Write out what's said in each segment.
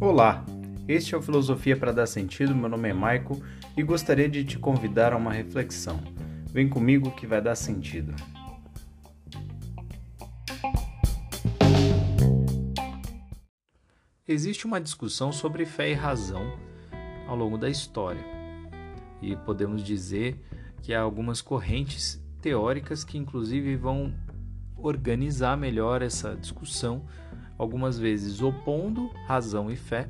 Olá, este é o Filosofia para Dar Sentido. Meu nome é Maico e gostaria de te convidar a uma reflexão. Vem comigo que vai dar sentido. Existe uma discussão sobre fé e razão ao longo da história. E podemos dizer que há algumas correntes teóricas que, inclusive, vão organizar melhor essa discussão, algumas vezes opondo razão e fé,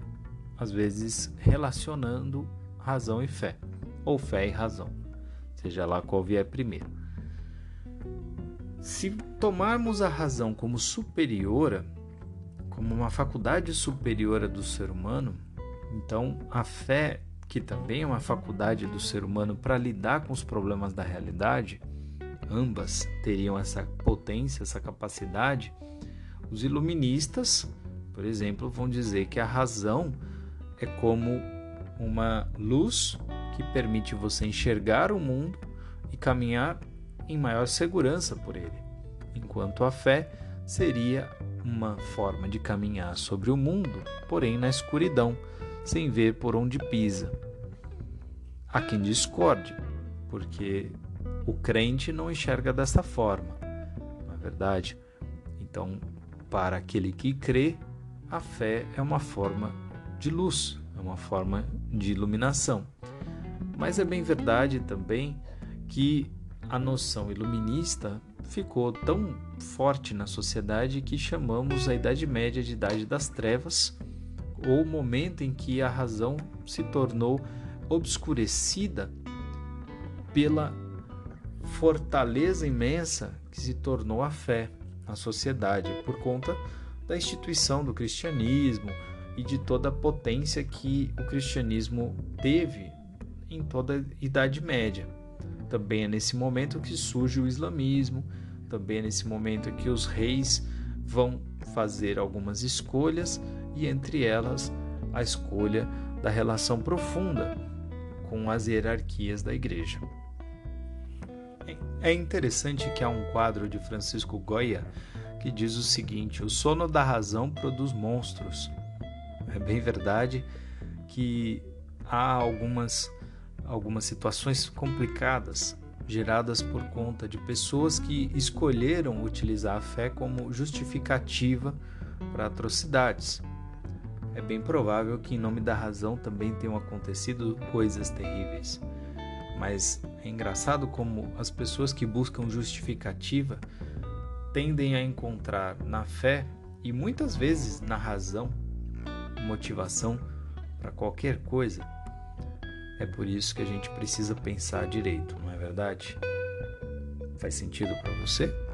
às vezes relacionando razão e fé, ou fé e razão, seja lá qual vier primeiro. Se tomarmos a razão como superiora, como uma faculdade superiora do ser humano, então a fé, que também é uma faculdade do ser humano para lidar com os problemas da realidade, ambas teriam essa potência, essa capacidade. Os iluministas, por exemplo, vão dizer que a razão é como uma luz que permite você enxergar o mundo e caminhar em maior segurança por ele, enquanto a fé seria uma forma de caminhar sobre o mundo, porém na escuridão, sem ver por onde pisa. Há quem discorde, porque o crente não enxerga dessa forma, não é verdade? Então, para aquele que crê, a fé é uma forma de luz, é uma forma de iluminação. Mas é bem verdade também que a noção iluminista ficou tão forte na sociedade que chamamos a Idade Média de Idade das Trevas, ou momento em que a razão se tornou obscurecida pela fortaleza imensa que se tornou a fé na sociedade por conta da instituição do cristianismo e de toda a potência que o cristianismo teve em toda a Idade Média. Também é nesse momento que surge o islamismo, também é nesse momento que os reis vão fazer algumas escolhas e entre elas a escolha da relação profunda com as hierarquias da igreja. É interessante que há um quadro de Francisco Goya que diz o seguinte: o sono da razão produz monstros. É bem verdade que há algumas, algumas situações complicadas geradas por conta de pessoas que escolheram utilizar a fé como justificativa para atrocidades. É bem provável que, em nome da razão, também tenham acontecido coisas terríveis. Mas é engraçado como as pessoas que buscam justificativa tendem a encontrar na fé e muitas vezes na razão motivação para qualquer coisa. É por isso que a gente precisa pensar direito, não é verdade? Faz sentido para você?